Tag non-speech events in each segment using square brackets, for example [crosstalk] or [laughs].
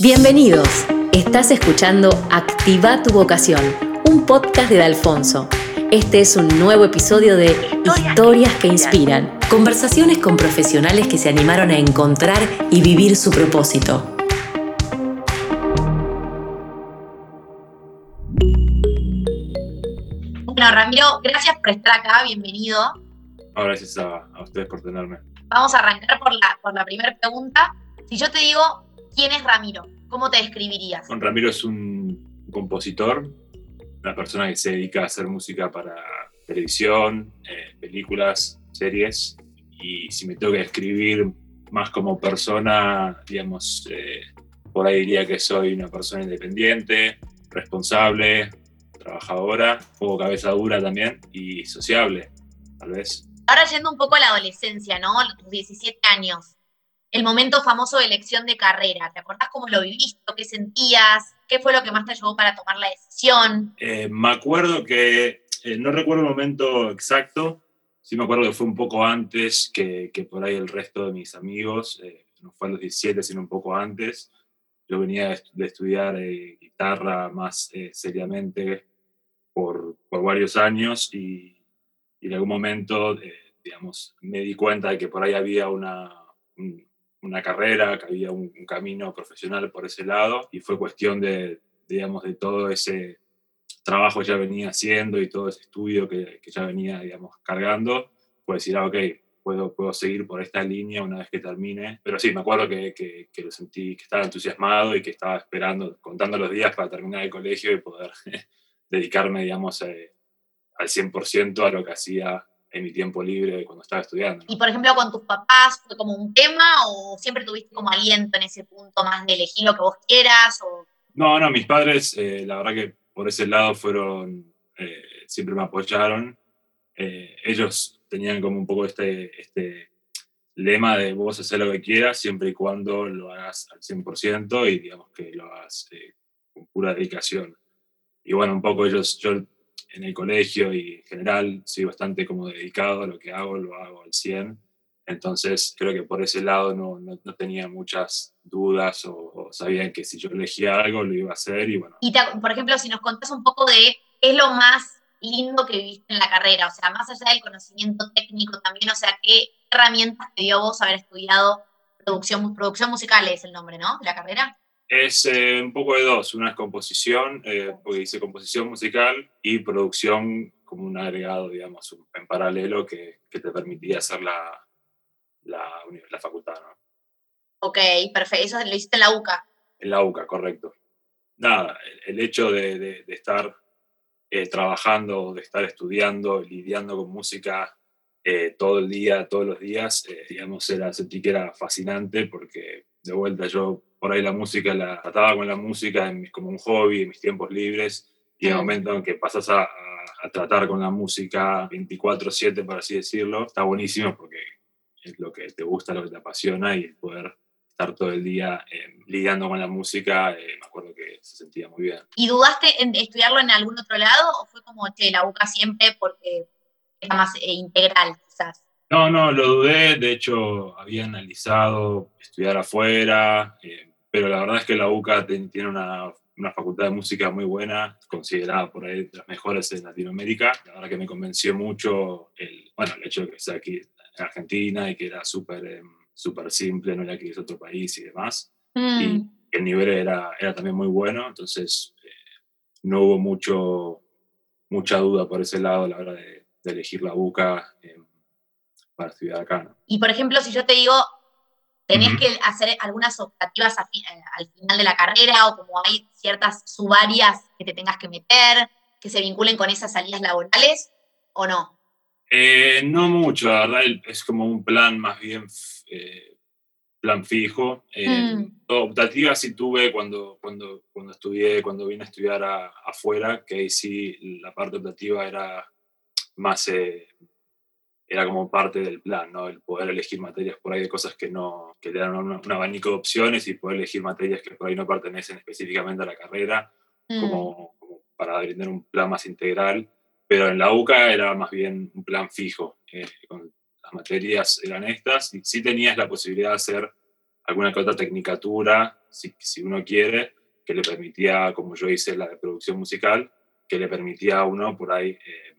Bienvenidos. Estás escuchando Activa tu vocación, un podcast de Alfonso. Este es un nuevo episodio de Historias que inspiran. Conversaciones con profesionales que se animaron a encontrar y vivir su propósito. Bueno, Ramiro, gracias por estar acá, bienvenido. gracias a, ustedes por tenerme. Vamos a arrancar por la, por la primera pregunta. Si yo te digo, ¿quién es Ramiro? ¿Cómo te describirías? Bueno, Ramiro es un compositor, una persona que se dedica a hacer música para televisión, eh, películas, series. Y si me tengo que describir más como persona, digamos, eh, por ahí diría que soy una persona independiente, responsable, trabajadora, un poco cabeza dura también y sociable, tal vez. Ahora yendo un poco a la adolescencia, ¿no? Los 17 años. El momento famoso de elección de carrera. ¿Te acordás cómo lo viviste? ¿Qué sentías? ¿Qué fue lo que más te ayudó para tomar la decisión? Eh, me acuerdo que, eh, no recuerdo el momento exacto, sí me acuerdo que fue un poco antes que, por ahí el resto de mis amigos, eh, no fue a los 17, sino un poco antes. Yo venía de estudiar guitarra más seriamente por, por varios años y, y, en algún momento, digamos, me di cuenta de que por ahí había una, una carrera, que había un, camino profesional por ese lado y fue cuestión de, digamos, de todo ese trabajo que ya venía haciendo y todo ese estudio que, que ya venía, digamos, cargando, pues decir, ah, ok, puedo, puedo seguir por esta línea una vez que termine. Pero sí, me acuerdo que, que, que, lo sentí, que estaba entusiasmado y que estaba esperando, contando los días para terminar el colegio y poder [laughs] dedicarme, digamos, eh, al 100% a lo que hacía en mi tiempo libre cuando estaba estudiando. Y por ejemplo, con tus papás, ¿fue como un tema o siempre tuviste como aliento en ese punto más de elegir lo que vos quieras? O... No, no, mis padres, eh, la verdad que por ese lado fueron, eh, siempre me apoyaron. ellos tenían como un poco este, este lema de vos hacer lo que quieras siempre y cuando lo hagas al 100% y digamos que lo hagas con pura dedicación y bueno, un poco ellos, yo en el colegio y en general soy bastante como dedicado a lo que hago, lo hago al 100. Entonces creo que por ese lado no, no, tenía muchas dudas o, sabían que si yo elegía algo lo iba a hacer y bueno. Y por ejemplo, si nos contás un poco de qué es lo más lindo que viviste en la carrera, o sea, más allá del conocimiento técnico también, o sea, qué herramientas te dio vos haber estudiado producción, producción musical es el nombre, ¿no? La carrera. Es eh, un poco de dos. Una es composición, eh, porque hice composición musical y producción como un agregado, digamos, en paralelo que, que te permitía hacer la, la, la facultad. ¿no? Ok, perfecto. Eso lo hiciste en la UCA. En la UCA, correcto. Nada, el, hecho de, de, estar eh, trabajando, de estar estudiando, lidiando con música todo el día, todos los días, digamos, era, sentí que era fascinante porque de vuelta yo por ahí la música la trataba con la música como un hobby en mis tiempos libres y en el momento en que pasas a, tratar con la música 24/7, por así decirlo, está buenísimo porque es lo que te gusta, lo que te apasiona y poder estar todo el día eh, lidiando con la música, eh, me acuerdo que se sentía muy bien. ¿Y dudaste en estudiarlo en algún otro lado o fue como, che, la busca siempre porque era más eh, integral quizás? No, no, lo dudé, de hecho había analizado estudiar afuera, pero la verdad es que la UCA tiene una, una, facultad de música muy buena, considerada por ahí de las mejores en Latinoamérica. La verdad que me convenció mucho el, bueno, el hecho de que sea aquí en Argentina y que era súper em, súper simple, no era que es otro país y demás. Mm. Y el nivel era, era también muy bueno, entonces eh, no hubo mucho, mucha duda por ese lado a la hora de, elegir la UCA para estudiar acá. Y por ejemplo, si yo te digo, tenés que hacer algunas optativas eh, al final de la carrera o como hay ciertas subáreas que te tengas que meter, que se vinculen con esas salidas laborales o no? Eh, no mucho, la verdad es como un plan más bien eh, plan fijo. Mm. Optativas sí tuve cuando, cuando, cuando estudié, cuando vine a estudiar afuera, que ahí sí la parte optativa era más era como parte del plan, ¿no? El poder elegir materias por ahí de cosas que no, que te dan un, abanico de opciones y poder elegir materias que por ahí no pertenecen específicamente a la carrera, mm. como, para brindar un plan más integral. Pero en la UCA era más bien un plan fijo. Eh, con las materias eran estas y sí tenías la posibilidad de hacer alguna que otra tecnicatura si, si uno quiere, que le permitía, como yo hice la de producción musical, que le permitía a uno por ahí eh,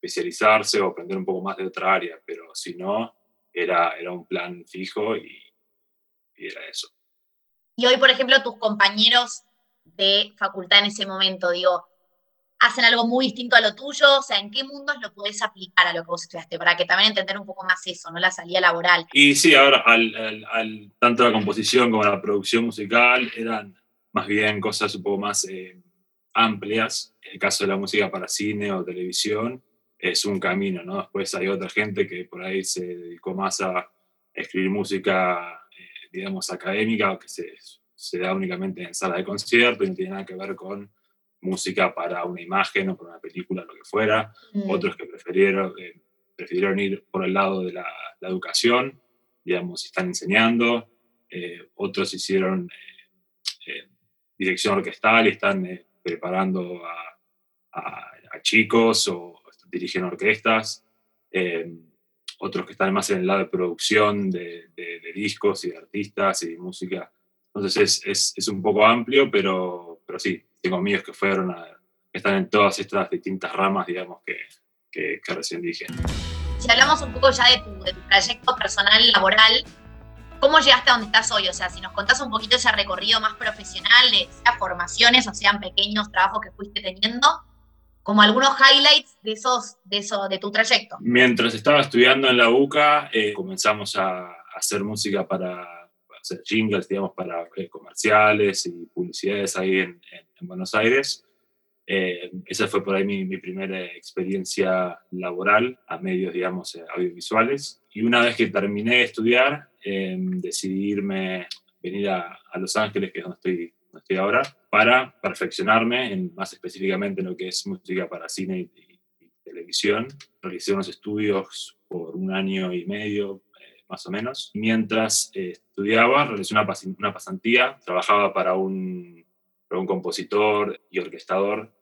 especializarse o aprender un poco más de otra área, pero si no, era, era un plan fijo y, y era eso. Y hoy, por ejemplo, tus compañeros de facultad en ese momento, digo, hacen algo muy distinto a lo tuyo, o sea, ¿en qué mundos lo podés aplicar a lo que vos estudiaste? Para que también entender un poco más eso, ¿no? La salida laboral. Y sí, ahora, al, al, tanto la composición como la producción musical eran más bien cosas un poco más eh, amplias. En el caso de la música para cine o televisión, es un camino, ¿no? Después hay otra gente que por ahí se dedicó más a escribir música, eh, digamos, académica, que se, se da únicamente en sala de concierto y no tiene nada que ver con música para una imagen o para una película, lo que fuera. Mm. Otros que prefirieron, eh, prefirieron ir por el lado de la, educación, digamos, están enseñando. Eh, otros hicieron eh, eh, dirección orquestal y están preparando a, a, chicos o dirigen orquestas. otros que están más en el lado de producción de, de, de discos y de artistas y música. Entonces es, es, es un poco amplio, pero, pero sí, tengo amigos que fueron a, están en todas estas distintas ramas, digamos, que, que, recién dije. Si hablamos un poco ya de tu, de tu, trayecto personal, laboral, ¿cómo llegaste a donde estás hoy? O sea, si nos contás un poquito ese recorrido más profesional, de sean formaciones o sean pequeños trabajos que fuiste teniendo, como algunos highlights de esos, de eso, de tu trayecto. Mientras estaba estudiando en la UCA, eh, comenzamos a hacer música para hacer jingles, digamos, para eh, comerciales y publicidades ahí en, en, Buenos Aires. Eh, esa fue por ahí mi, mi, primera experiencia laboral a medios, digamos, eh, audiovisuales. Y una vez que terminé de estudiar, decidí irme, venir a, a, Los Ángeles, que es donde estoy, donde estoy ahora, para perfeccionarme en, más específicamente en lo que es música para cine y, y, y televisión. Realicé unos estudios por un año y medio, más o menos. Mientras eh, estudiaba, realicé una, una, pasantía, trabajaba para un, para un compositor y orquestador,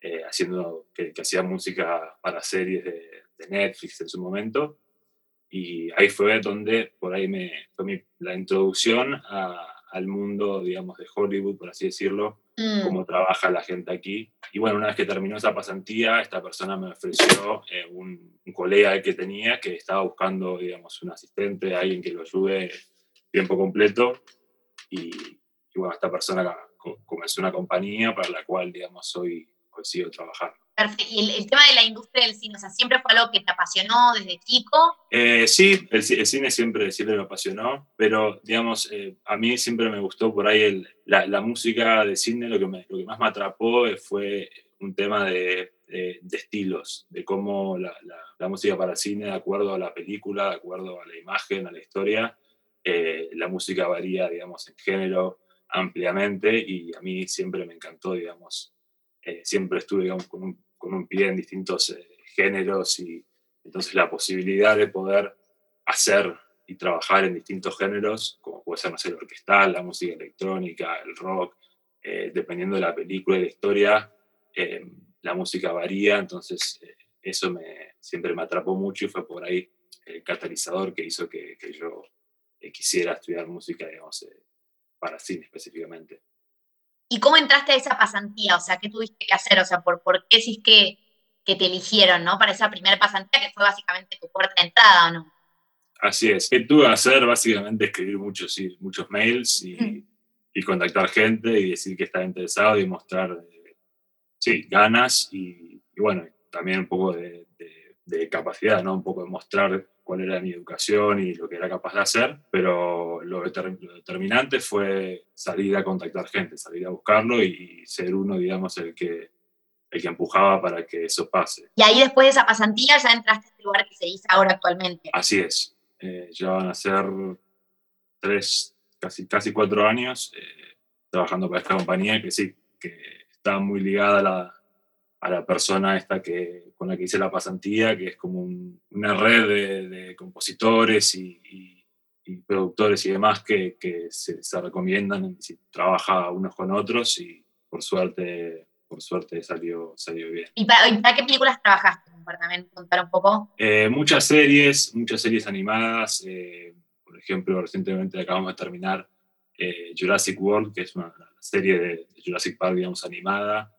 eh, haciendo, que, hacía música para series de, de, Netflix en su momento. Y ahí fue donde, por ahí me, fue mi, la introducción a, al mundo, digamos, de Hollywood, por así decirlo, mm. cómo trabaja la gente aquí. Y bueno, una vez que terminó esa pasantía, esta persona me ofreció eh, un, un, colega que tenía que estaba buscando, digamos, un asistente, alguien que lo ayude tiempo completo. Y, y bueno, esta persona comenzó una compañía para la cual, digamos, hoy, hoy sigo trabajando. Perfecto. ¿Y el, el, tema de la industria del cine, o sea, siempre fue algo que te apasionó desde chico? Eh, sí, el, el, cine siempre, siempre me apasionó, pero digamos, eh, a mí siempre me gustó por ahí el, la, la, música de cine, lo que, me, lo que más me atrapó fue un tema de, de, de estilos, de cómo la, la, la, música para cine, de acuerdo a la película, de acuerdo a la imagen, a la historia, eh, la música varía, digamos, en género ampliamente y a mí siempre me encantó, digamos, eh, siempre estuve con, un, pie en distintos eh, géneros y entonces la posibilidad de poder hacer y trabajar en distintos géneros, como puede ser, no sé, el orquestal, la música electrónica, el rock, eh, dependiendo de la película y la historia, la música varía, entonces eso me, siempre me atrapó mucho y fue por ahí el catalizador que hizo que, que yo quisiera estudiar música, digamos, para cine específicamente. ¿Y cómo entraste a esa pasantía? O sea, ¿qué tuviste que hacer? O sea, ¿por, por qué es que, que te eligieron, ¿no? Para esa primera pasantía que fue básicamente tu puerta de entrada, ¿o no? Así es. ¿Qué tuve que hacer? Básicamente escribir muchos, sí, muchos mails y, mm. y, contactar gente y decir que estaba interesado y mostrar, eh, sí, ganas y, y, bueno, también un poco de, de, de, capacidad, ¿no? Un poco de mostrar cuál era mi educación y lo que era capaz de hacer, pero lo, deter, lo, determinante fue salir a contactar gente, salir a buscarlo y ser uno, digamos, el que, el que empujaba para que eso pase. Y ahí después de esa pasantía ya entraste a este lugar que se dice ahora actualmente. Así es, eh, ya van a ser tres, casi, casi cuatro años eh, trabajando para esta compañía que sí, que está muy ligada a la, a la persona esta que, con la que hice la pasantía, que es como un, una red de, de compositores y, y, y, productores y demás que, que se, se, recomiendan, si trabaja unos con otros y por suerte, por suerte salió, salió bien. ¿Y para, ¿Y para, qué películas trabajaste? Para también contar un poco. Eh, muchas series, muchas series animadas. Eh, por ejemplo, recientemente acabamos de terminar eh, Jurassic World, que es una, serie de, Jurassic Park, digamos, animada,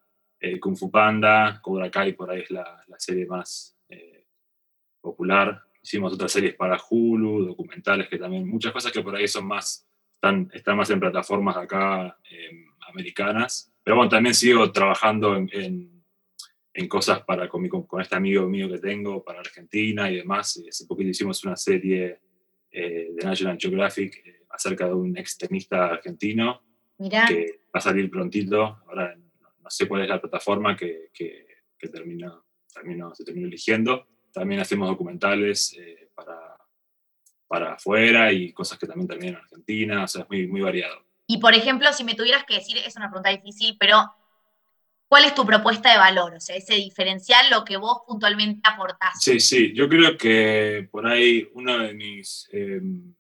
eh, Kung Fu Panda, Cobra Kai, por ahí es la, la serie más eh, popular. Hicimos otras series para Hulu, documentales que también, muchas cosas que por ahí son más, están, están más en plataformas acá em, americanas. Pero bueno, también sigo trabajando en, en, cosas para, con, con, este amigo mío que tengo para Argentina y demás. Hace poquito hicimos una serie de National Geographic acerca de un extremista argentino que va a salir prontito. Ahora no sé cuál es la plataforma que, que, termino, se terminó eligiendo. También hacemos documentales eh, para, para afuera y cosas que también terminan en Argentina, o sea, es muy, muy variado. Y por ejemplo, si me tuvieras que decir, es una pregunta difícil, pero ¿cuál es tu propuesta de valor? O sea, ese diferencial, lo que vos puntualmente aportás. Sí, sí, yo creo que por ahí uno de mis... Em,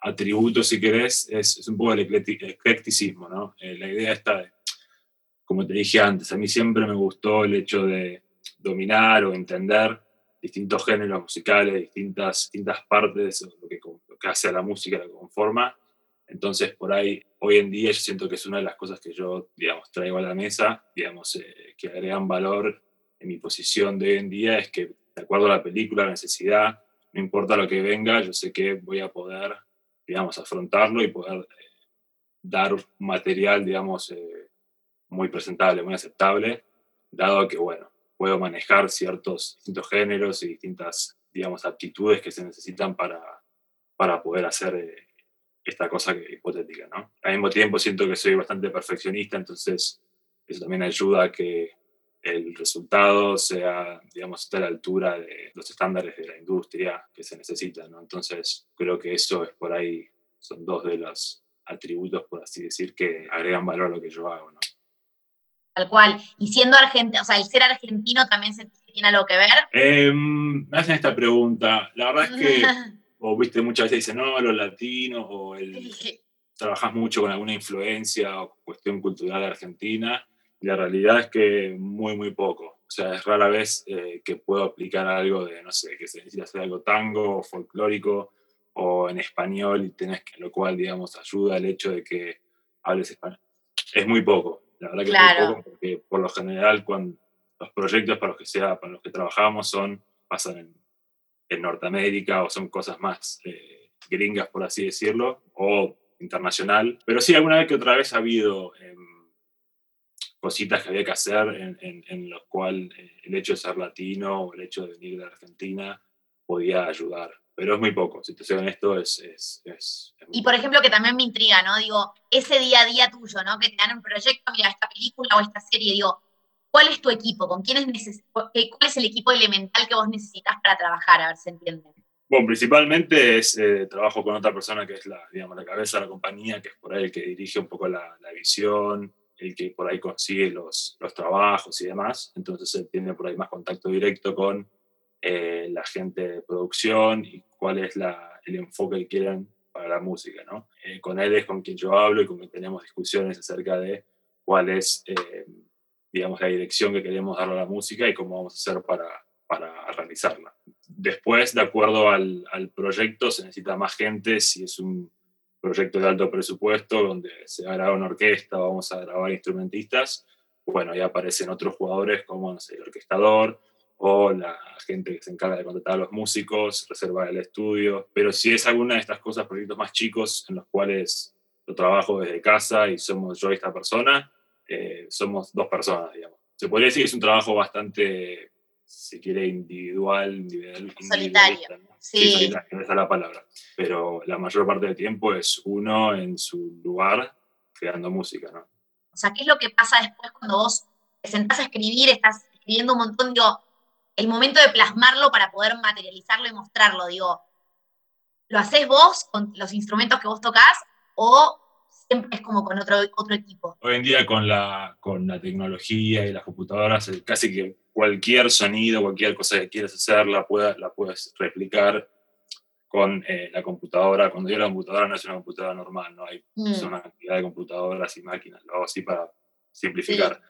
atributo, si querés, es, es un poco el eclecticismo, ¿no? Eh, la idea está, como te dije antes, a mí siempre me gustó el hecho de dominar o entender distintos géneros musicales, distintas, distintas partes, lo que, lo que hace a la música, la conforma. Entonces, por ahí, hoy en día yo siento que es una de las cosas que yo, digamos, traigo a la mesa, digamos, eh, que agregan valor en mi posición de hoy en día, es que, de acuerdo a la película, la necesidad, no importa lo que venga, yo sé que voy a poder digamos, afrontarlo y poder eh, dar material, digamos, eh, muy presentable, muy aceptable, dado que, bueno, puedo manejar ciertos distintos géneros y distintas, digamos, aptitudes que se necesitan para, para poder hacer eh, esta cosa que, hipotética, ¿no? Al mismo tiempo siento que soy bastante perfeccionista, entonces eso también ayuda a que el resultado sea, digamos, esté a la altura de los estándares de la industria que se necesitan, ¿no? Entonces, creo que eso es por ahí, son dos de los atributos, por así decir, que agregan valor a lo que yo hago, ¿no? Tal cual. Y siendo argentino, o sea, el ser argentino también se tiene algo que ver. Em, me hacen esta pregunta. La verdad es que, [laughs] o viste, muchas veces dicen, no, los latinos, o el, trabajas mucho con alguna influencia o cuestión cultural argentina la realidad es que muy, muy poco. O sea, es rara vez eh, que puedo aplicar algo de, no sé, que se necesita hacer algo tango o folclórico o en español y tenés que, lo cual, digamos, ayuda el hecho de que hables español. Es muy poco, la verdad que es muy poco, porque por lo general cuando los proyectos para los que sea, para los que trabajamos son, pasan en, en Norteamérica o son cosas más eh, gringas, por así decirlo, o internacional. Pero sí, alguna vez que otra vez ha habido... Eh, cositas que había que hacer en, en, en lo cual eh, el hecho de ser latino o el hecho de venir de Argentina podía ayudar. Pero es muy poco, si te soy honesto, es... es, es, y por ejemplo, que también me intriga, ¿no? Digo, ese día a día tuyo, ¿no? Que te dan un proyecto, mira, esta película o esta serie, digo, ¿cuál es tu equipo? ¿Con quién es ¿Cuál es el equipo elemental que vos necesitas para trabajar? A ver si entienden. Bueno, principalmente es eh, trabajo con otra persona que es la, digamos, la cabeza de la compañía, que es por ahí el que dirige un poco la, la visión, el que por ahí consigue los, los trabajos y demás, entonces él tiene por ahí más contacto directo con eh, la gente de producción y cuál es el enfoque que quieren para la música, ¿no? Eh, con él es con quien yo hablo y con quien tenemos discusiones acerca de cuál es, eh, digamos, la dirección que queremos darle a la música y cómo vamos a hacer para, para realizarla. Después, de acuerdo al, proyecto, se necesita más gente, si es un proyecto de alto presupuesto donde se graba una orquesta, vamos a grabar instrumentistas, bueno, ya aparecen otros jugadores como el orquestador o la gente que se encarga de contratar a los músicos, reservar el estudio, pero si es alguna de estas cosas, proyectos más chicos en los cuales yo trabajo desde casa y somos yo y esta persona, eh, somos dos personas, digamos. Se podría decir que es un trabajo bastante, si quiere, individual, individual solitario. Sí, esa es la palabra. Pero la mayor parte del tiempo es uno en su lugar creando música, ¿no? O sea, ¿qué es lo que pasa después cuando vos te sentás a escribir, estás escribiendo un montón, digo, el momento de plasmarlo para poder materializarlo y mostrarlo, digo, ¿lo haces vos con los instrumentos que vos tocas o siempre es como con otro, otro equipo? Hoy en día con la, con la tecnología y las computadoras, casi que cualquier sonido, cualquier cosa que quieras hacer, la, la puedes replicar con eh, la computadora. Cuando digo la computadora no es una computadora normal, no hay mm. una cantidad de computadoras y máquinas, lo hago así para simplificar.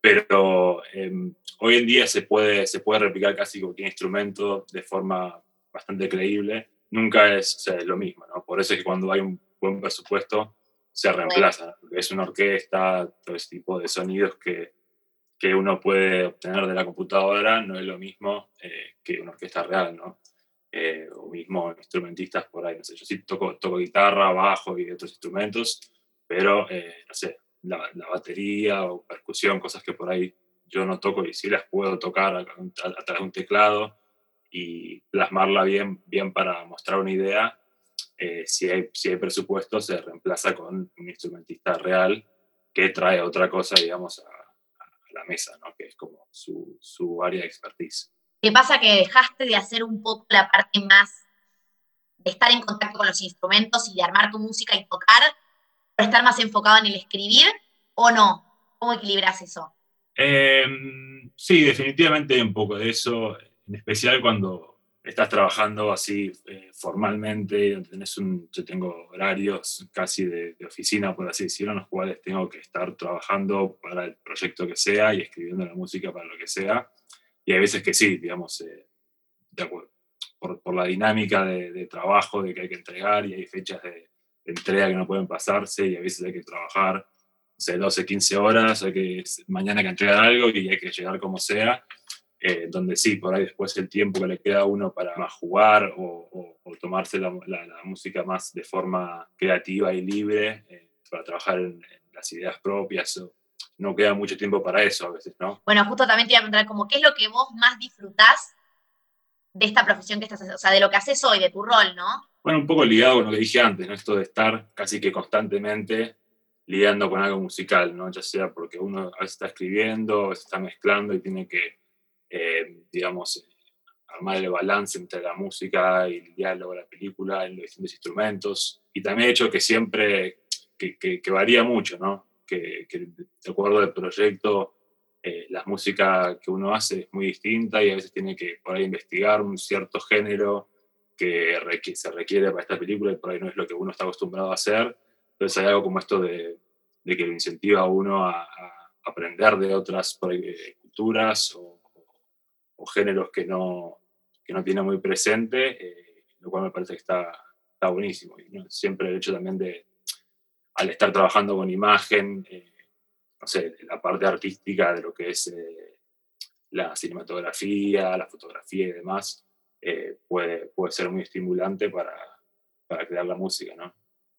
Pero em, hoy en día se puede, se puede replicar casi cualquier instrumento de forma bastante creíble. Nunca es, lo mismo, ¿no? Por eso es que cuando hay un buen presupuesto, se reemplazan. Es una orquesta, todo ese tipo de sonidos que, que uno puede obtener de la computadora no es lo mismo eh, que una orquesta real, ¿no? Eh, o mismo instrumentistas por ahí, no sé, yo sí toco, toco guitarra, bajo y otros instrumentos, pero, eh, no sé, la, batería o percusión, cosas que por ahí yo no toco y sí las puedo tocar a, de un teclado y plasmarla bien, bien para mostrar una idea, eh, si, hay, si hay presupuesto se reemplaza con un instrumentista real que trae otra cosa, digamos, a, a la mesa, ¿no? que es como su, su área de expertise. ¿Qué pasa que dejaste de hacer un poco la parte más de estar en contacto con los instrumentos y de armar tu música y tocar, estar más enfocado en el escribir o no? ¿Cómo equilibras eso? Eh, sí, definitivamente un poco de eso, en especial cuando estás trabajando así eh, formalmente, tenés un, yo tengo horarios casi de, de, oficina, por así decirlo, en los cuales tengo que estar trabajando para el proyecto que sea y escribiendo la música para lo que sea. Y hay veces que sí, digamos, eh, de acuerdo, por, por, la dinámica de, de, trabajo, de que hay que entregar y hay fechas de, de, entrega que no pueden pasarse y a veces hay que trabajar, no sé, 12, 15 horas, hay que mañana hay que entregar algo y hay que llegar como sea. Eh, donde sí, por ahí después el tiempo que le queda a uno para más jugar o, o, o tomarse la, la, la, música más de forma creativa y libre, eh, para trabajar en, en, las ideas propias o, no queda mucho tiempo para eso a veces, ¿no? Bueno, justo también te iba a preguntar, como, ¿qué es lo que vos más disfrutás de esta profesión que estás haciendo? O sea, de lo que haces hoy, de tu rol, ¿no? Bueno, un poco ligado con lo que dije antes, ¿no? Esto de estar casi que constantemente lidiando con algo musical, ¿no? Ya sea porque uno a veces está escribiendo, a veces está mezclando y tiene que, eh, digamos, armar el balance entre la música y el diálogo, la película, en los distintos instrumentos. Y también he hecho que siempre, que varía mucho, ¿no? que, que de acuerdo al proyecto, eh, la música que uno hace es muy distinta y a veces tiene que por ahí investigar un cierto género que requ se requiere para esta película y por ahí no es lo que uno está acostumbrado a hacer. Entonces hay algo como esto de, de que lo incentiva a uno a, a aprender de otras ahí, eh, culturas o, o, géneros que no, que no tiene muy presente, eh, lo cual me parece que está, está buenísimo. Y ¿no? siempre el hecho también de, al estar trabajando con imagen, eh, no sé, la parte artística de lo que es eh, la cinematografía, la fotografía y demás, eh, puede, puede ser muy estimulante para, para crear la música, ¿no?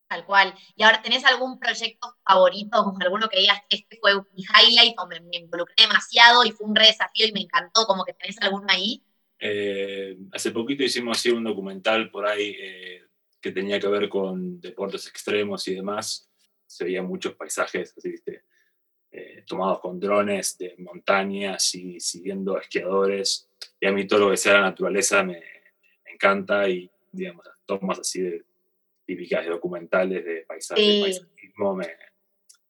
Tal cual. ¿Y ahora tenés algún proyecto favorito, alguno que digas que este fue mi highlight o me, me, involucré demasiado y fue un re desafío y me encantó, como que tenés alguno ahí? Eh, hace poquito hicimos así un documental por ahí eh, que tenía que ver con deportes extremos y demás, se veían muchos paisajes así, ¿viste? Eh, tomados con drones de montañas y siguiendo esquiadores. Y a mí todo lo que sea la naturaleza me, me encanta y, digamos, las tomas así de, típicas de documentales de paisaje, sí. paisajismo me,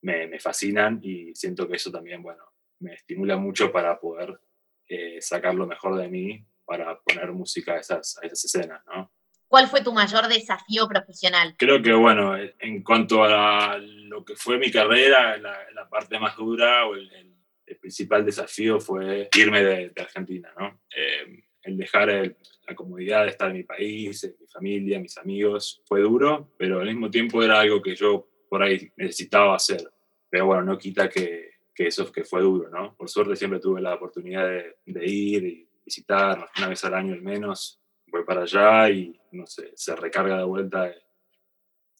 me, me, fascinan y siento que eso también, bueno, me estimula mucho para poder eh, sacar lo mejor de mí para poner música a esas, a esas escenas, ¿no? ¿Cuál fue tu mayor desafío profesional? Creo que, bueno, en cuanto a lo que fue mi carrera, la, la parte más dura o el, el, principal desafío fue irme de, de Argentina, ¿no? Eh, el dejar el, la comodidad de estar en mi país, en mi familia, mis amigos, fue duro, pero al mismo tiempo era algo que yo por ahí necesitaba hacer. Pero bueno, no quita que, que eso que fue duro, ¿no? Por suerte siempre tuve la oportunidad de, de ir y visitar una vez al año al menos, voy para allá y no sé, se recarga de vuelta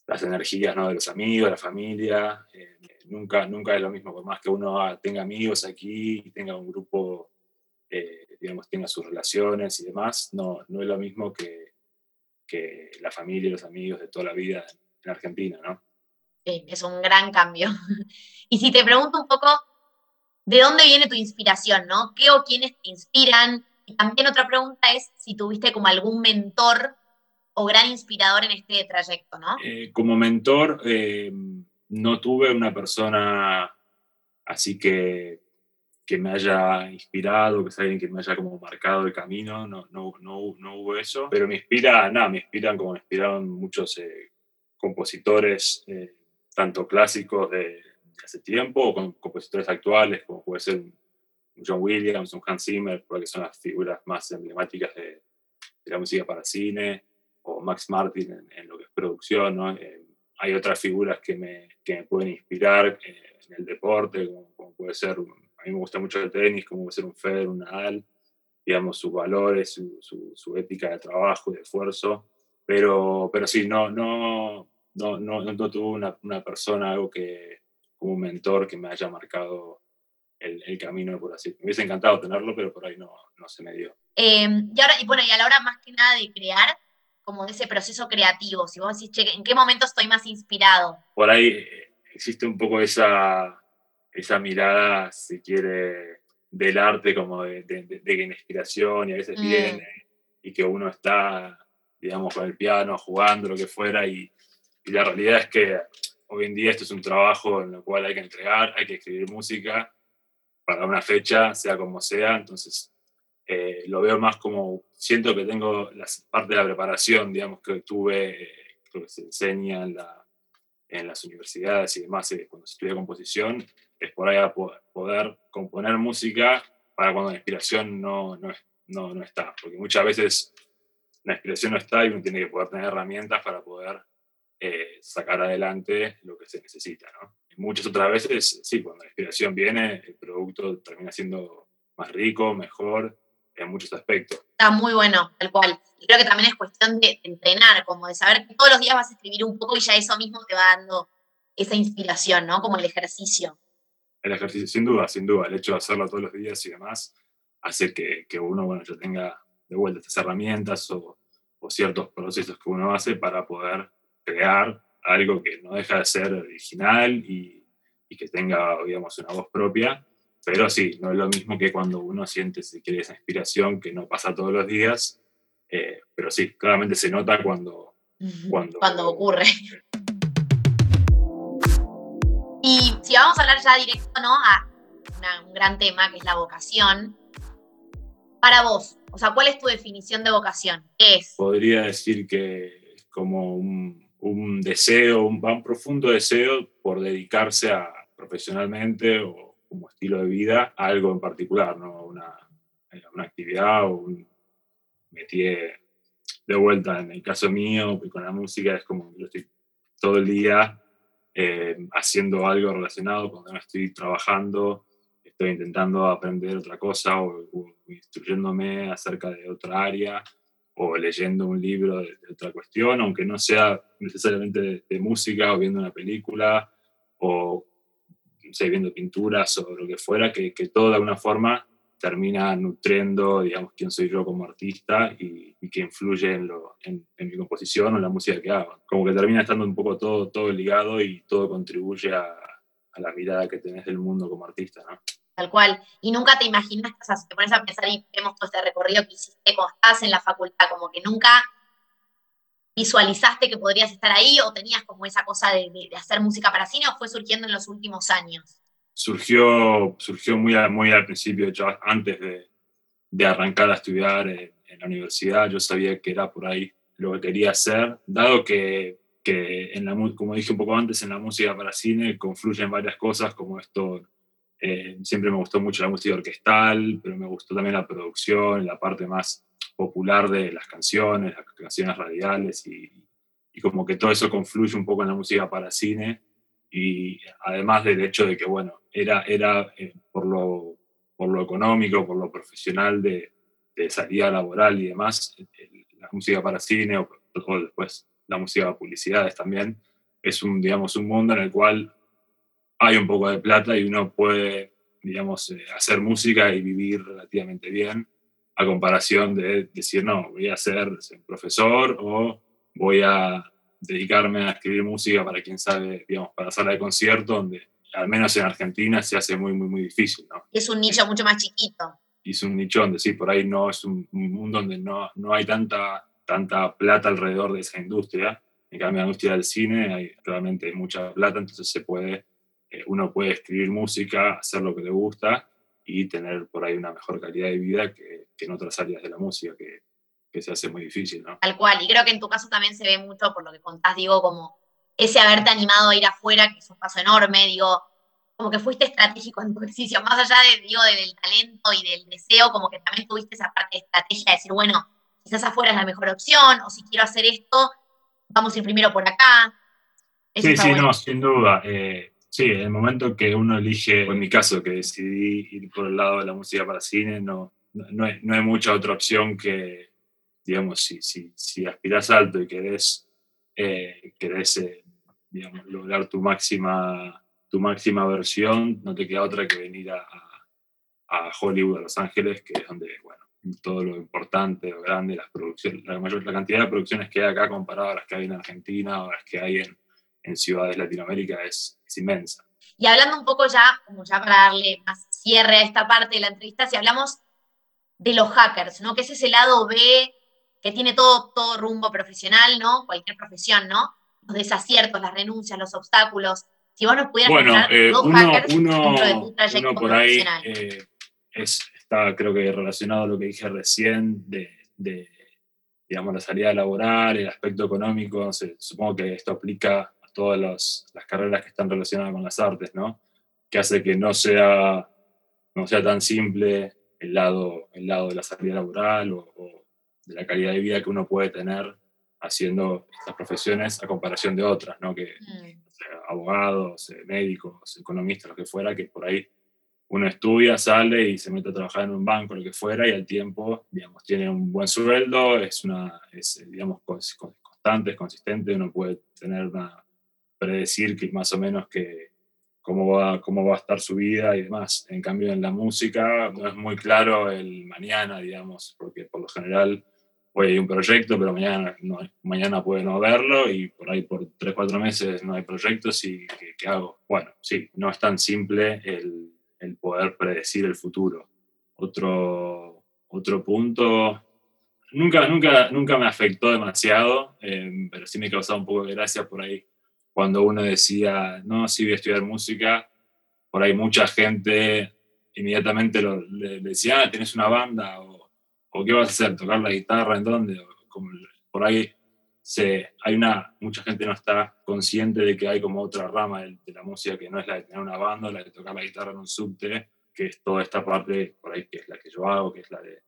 las energías ¿no? de los amigos, la familia. Eh, nunca, nunca es lo mismo, por más que uno tenga amigos aquí, tenga un grupo, eh, digamos, tenga sus relaciones y demás, no, no es lo mismo que, que la familia y los amigos de toda la vida en Argentina, ¿no? Sí, es un gran cambio. [laughs] Y si te pregunto un poco, ¿de dónde viene tu inspiración, no? ¿Qué o quiénes te inspiran? Y también otra pregunta es si tuviste como algún mentor o gran inspirador en este trayecto, ¿no? Eh, como mentor, eh, no tuve una persona así que, que me haya inspirado, que sea alguien que me haya como marcado el camino, no, no, no, no hubo eso, pero me inspira, nada, me inspiran como me inspiraron muchos eh, compositores, eh, tanto clásicos de, hace tiempo o con compositores actuales, como puede ser John Williams, un Hans Zimmer, porque son las figuras más emblemáticas de, de la música para cine, o Max Martin en, en lo que es producción, ¿no? Eh, hay otras figuras que me, que me pueden inspirar eh, en el deporte, como, puede ser, a mí me gusta mucho el tenis, como puede ser un Federer, un Nadal, digamos, sus valores, su, su, su, ética de trabajo y de esfuerzo. Pero, pero sí, no, no, no, no, no tuve una, una, persona, algo que, como un mentor que me haya marcado el, el, camino, por así. Me hubiese encantado tenerlo, pero por ahí no, no se me dio. Eh, y, ahora, y bueno, y a la hora más que nada de crear, como de ese proceso creativo, si vos decís, che, ¿en qué momento estoy más inspirado? Por ahí eh, existe un poco esa, esa mirada, si quiere, del arte como de, de, de, de inspiración y a veces mm. viene y que uno está, digamos, con el piano, jugando, lo que fuera, y, y la realidad es que hoy en día esto es un trabajo en el cual hay que entregar, hay que escribir música para una fecha, sea como sea, entonces eh, lo veo más como, siento que tengo la parte de la preparación, digamos, que tuve, eh, que se enseña en, la, en, las universidades y demás, eh, cuando se estudia composición, es por ahí a poder componer música para cuando la inspiración no, no, no, no está, porque muchas veces la inspiración no está y uno tiene que poder tener herramientas para poder eh, sacar adelante lo que se necesita. ¿no? muchas otras veces, sí, cuando la inspiración viene, el producto termina siendo más rico, mejor, en muchos aspectos. Está muy bueno, tal cual. Y creo que también es cuestión de entrenar, como de saber que todos los días vas a escribir un poco y ya eso mismo te va dando esa inspiración, ¿no? Como el ejercicio. El ejercicio, sin duda, sin duda. El hecho de hacerlo todos los días y demás hace que, que uno, bueno, ya tenga de vuelta estas herramientas o, o ciertos procesos que uno hace para poder crear algo que no deja de ser original y, y, que tenga, digamos, una voz propia. Pero sí, no es lo mismo que cuando uno siente, si quiere, esa inspiración que no pasa todos los días. Eh, pero sí, claramente se nota cuando, cuando, cuando ocurre. [laughs] Y si vamos a hablar ya directo, ¿no? A una, un gran tema que es la vocación. Para vos, o sea, ¿cuál es tu definición de vocación? ¿Qué es? Podría decir que es como un, un deseo, un, un, profundo deseo por dedicarse a, profesionalmente o como estilo de vida algo en particular, ¿no? una, una actividad o un métier de vuelta. En el caso mío, con la música es como yo estoy todo el día eh, haciendo algo relacionado, cuando no estoy trabajando, estoy intentando aprender otra cosa o, instruyéndome acerca de otra área o leyendo un libro de, otra cuestión, aunque no sea necesariamente de, de, música o viendo una película o sé, viendo pinturas o lo que fuera, que, que todo de alguna forma termina nutriendo, digamos, quién soy yo como artista y, y que influye en, lo, en, en, mi composición o en la música que hago. Como que termina estando un poco todo, todo ligado y todo contribuye a, a la mirada que tenés del mundo como artista, ¿no? tal cual. Y nunca te imaginas, o sea, te pones a pensar y vemos todo este recorrido que hiciste cuando estabas en la facultad, como que nunca visualizaste que podrías estar ahí o tenías como esa cosa de, hacer música para cine o fue surgiendo en los últimos años? Surgió, surgió muy, al principio, de hecho, antes de, de arrancar a estudiar en, en, la universidad, yo sabía que era por ahí lo que quería hacer, dado que, que en la, como dije un poco antes, en la música para cine confluyen varias cosas como esto eh, siempre me gustó mucho la música orquestal, pero me gustó también la producción, la parte más popular de las canciones, las canciones radiales y, como que todo eso confluye un poco en la música para cine y además del hecho de que, bueno, era, era eh, por, lo, por lo económico, por lo profesional de, de salida laboral y demás, la música para cine o, o después la música para publicidades también, es un, digamos, un mundo en el cual hay un poco de plata y uno puede, digamos, eh, hacer música y vivir relativamente bien, a comparación de decir, no, voy a ser, profesor o voy a dedicarme a escribir música para quien sabe, digamos, para sala de concierto, donde al menos en Argentina se hace muy, muy, muy difícil, ¿no? Es un nicho mucho más chiquito. Es un nicho donde sí, por ahí no es un, un mundo donde no, no hay tanta, tanta plata alrededor de esa industria. En cambio, la industria del cine hay realmente mucha plata, entonces se puede eh, uno puede escribir música, hacer lo que le gusta y tener por ahí una mejor calidad de vida que, que en otras áreas de la música, que, que, se hace muy difícil, ¿no? Tal cual, y creo que en tu caso también se ve mucho, por lo que contás, digo, como ese haberte animado a ir afuera, que es un paso enorme, digo, como que fuiste estratégico en tu ejercicio, más allá de, digo, del talento y del deseo, como que también tuviste esa parte de estrategia de decir, bueno, quizás afuera es la mejor opción, o si quiero hacer esto, vamos a ir primero por acá, sí, sí, no, sin duda. Eh, sí, en el momento que uno elige, en mi caso, que decidí ir por el lado de la música para cine, no, no, hay, no hay mucha otra opción que, digamos, si, si, si aspiras alto y querés, eh, querés eh, digamos, lograr tu máxima, tu máxima versión, no te queda otra que venir a, a Hollywood, a Los Ángeles, que es donde, bueno, todo lo importante, lo grande, las producciones, la, mayor, la cantidad de producciones que hay acá comparado a las que hay en Argentina o las que hay en, en ciudades de Latinoamérica es, es, inmensa. Y hablando un poco ya, como ya para darle más cierre a esta parte de la entrevista, si hablamos de los hackers, ¿no? Que es ese lado B que tiene todo, todo rumbo profesional, ¿no? Cualquier profesión, ¿no? Los desaciertos, las renuncias, los obstáculos. Si vos nos pudieras bueno, eh, dos uno, hackers uno, de tu trayecto uno por ahí, eh, es, está creo que relacionado a lo que dije recién de, de digamos, la salida laboral, el aspecto económico, supongo que esto aplica todas las carreras que están relacionadas con las artes, ¿no? Que hace que no sea, no sea tan simple el lado, el lado de la salida laboral o, o de la calidad de vida que uno puede tener haciendo estas profesiones a comparación de otras, ¿no? Que mm. abogados, eh, médicos, economistas, lo que fuera, que por ahí uno estudia, sale y se mete a trabajar en un banco, lo que fuera, y al tiempo, digamos, tiene un buen sueldo, es una, es, digamos, constante, es consistente, uno puede tener una, predecir que más o menos que cómo va, cómo va a estar su vida y demás. En cambio, en la música no es muy claro el mañana, digamos, porque por lo general hoy hay un proyecto, pero mañana, no, mañana puede no verlo y por ahí por tres, cuatro meses no hay proyectos y ¿qué, qué hago? Bueno, sí, no es tan simple el el poder predecir el futuro. Otro, otro punto, nunca, nunca, nunca me afectó demasiado, eh, pero sí me causaba un poco de gracia por ahí cuando uno decía, no, sí voy a estudiar música, por ahí mucha gente inmediatamente lo, le, decía, ah, ¿tienes una banda? O, o, ¿qué vas a hacer? ¿Tocar la guitarra? ¿En dónde? como, por ahí se, hay una, mucha gente no está consciente de que hay como otra rama de, la música que no es la de tener una banda, la de tocar la guitarra en un subte, que es toda esta parte por ahí que es la que yo hago, que es la de,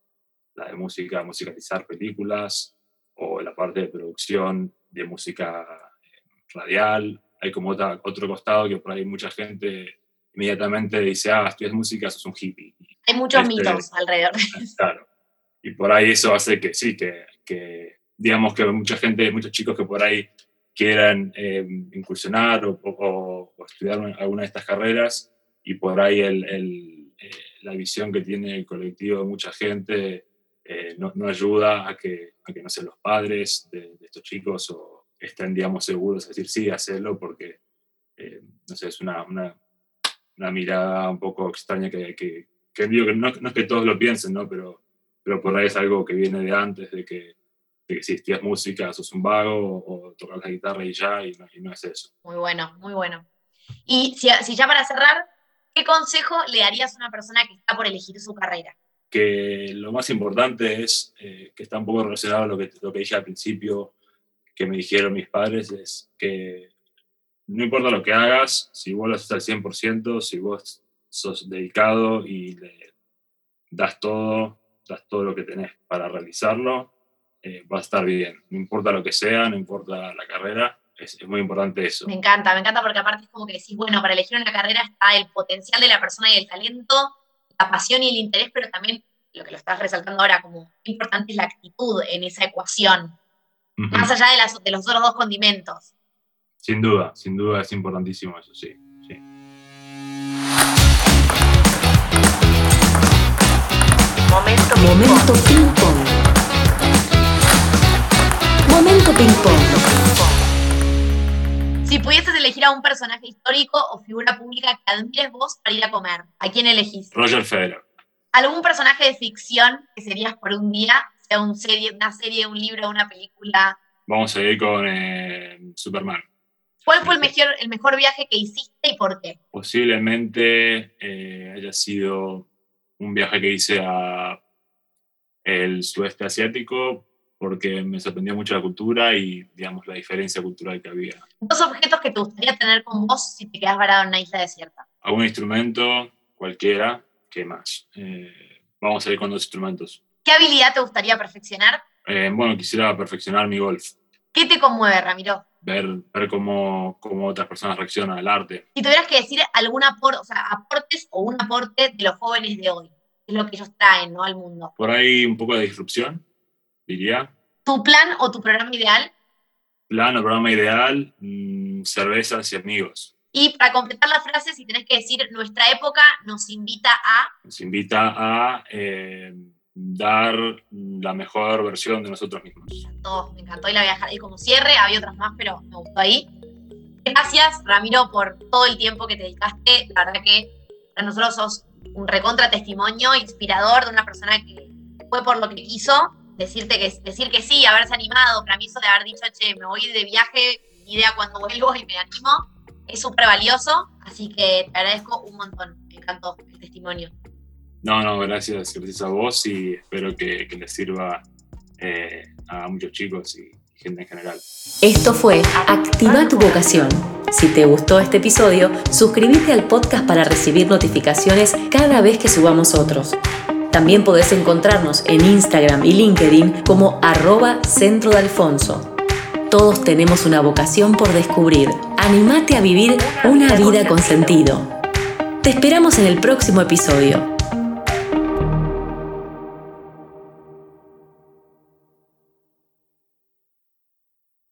la de música, musicalizar películas, o la parte de producción de música radial. Hay como otra, otro costado que por ahí mucha gente inmediatamente dice, ah, estudias música, sos un hippie. Hay muchos este, mitos alrededor. Claro. Y por ahí eso hace que sí, que, que digamos que mucha gente, muchos chicos que por ahí quieran eh, incursionar o, estudiar alguna de estas carreras y por ahí el, eh, la visión que tiene el colectivo de mucha gente eh, no, no, ayuda a que, a que, no sé, los padres de, estos chicos o estén, digamos, seguros de decir, sí, hacerlo porque, no sé, es una, una, una, mirada un poco extraña que, que, que digo que no, no, es que todos lo piensen, ¿no? Pero, pero por ahí es algo que viene de antes, de que que si estudias música sos un vago o, tocas la guitarra y ya, y no, es eso. Muy bueno, muy bueno. Y si, si, ya para cerrar, ¿qué consejo le darías a una persona que está por elegir su carrera? Que lo más importante es, eh, que está un poco relacionado a lo que, lo que dije al principio, que me dijeron mis padres, es que no importa lo que hagas, si vos lo haces al 100%, si vos sos dedicado y das todo, das todo lo que tenés para realizarlo, eh, va a estar bien. No importa lo que sea, no importa la carrera, es, es, muy importante eso. Me encanta, me encanta porque aparte es como que decís, bueno, para elegir una carrera está el potencial de la persona y el talento, la pasión y el interés, pero también lo que lo estás resaltando ahora, como importante es la actitud en esa ecuación, uh -huh. más allá de, las, de los otros dos condimentos. Sin duda, sin duda es importantísimo eso, sí. sí. Momento, Momento ping pong. Momento ping pong. Si pudieses elegir a un personaje histórico o figura pública que admires vos para ir a comer, ¿a quién elegís? Roger Federer. ¿Algún personaje de ficción que serías por un día? Sea un serie, una serie, un libro, una película. Vamos a ir con eh, Superman. ¿Cuál fue el mejor, el mejor viaje que hiciste y por qué? Posiblemente eh, haya sido un viaje que hice a el sudeste asiático porque me sorprendió mucho la cultura y, digamos, la diferencia cultural que había. Dos objetos que te gustaría tener con vos si te quedas varado en una isla desierta. Algún instrumento, cualquiera, ¿qué más? Eh, vamos a ir con dos instrumentos. ¿Qué habilidad te gustaría perfeccionar? Eh, bueno, quisiera perfeccionar mi golf. ¿Qué te conmueve, Ramiro? ver, ver cómo, cómo otras personas reaccionan al arte. Si tuvieras que decir algún aporte, o sea, aportes o un aporte de los jóvenes de hoy, es lo que ellos traen ¿no? al mundo. Por ahí un poco de disrupción, diría. ¿Tu plan o tu programa ideal? Plan o programa ideal, mmm, cervezas y amigos. Y para completar la frase, si tenés que decir, nuestra época nos invita a... Nos invita a eh, dar la mejor versión de nosotros mismos. Me encantó, me encantó y la voy a dejar ahí como cierre. Había otras más, pero me gustó ahí. Gracias, Ramiro, por todo el tiempo que te dedicaste. La verdad que para nosotros sos un recontra testimonio inspirador de una persona que fue por lo que quiso. Decirte que, decir que sí, haberse animado, para mí eso de haber dicho, che, me voy de viaje, idea cuando vuelvo y me animo, es súper valioso. Así que te agradezco un montón. Me encantó el testimonio. No, no, gracias, gracias a vos y espero que, les sirva eh, a muchos chicos y gente en general. Esto fue Activa tu vocación. Si te gustó este episodio, suscríbete al podcast para recibir notificaciones cada vez que subamos otros. También podés encontrarnos en Instagram y LinkedIn como arroba centro de Alfonso. Todos tenemos una vocación por descubrir. Animate a vivir una vida con sentido. Te esperamos en el próximo episodio.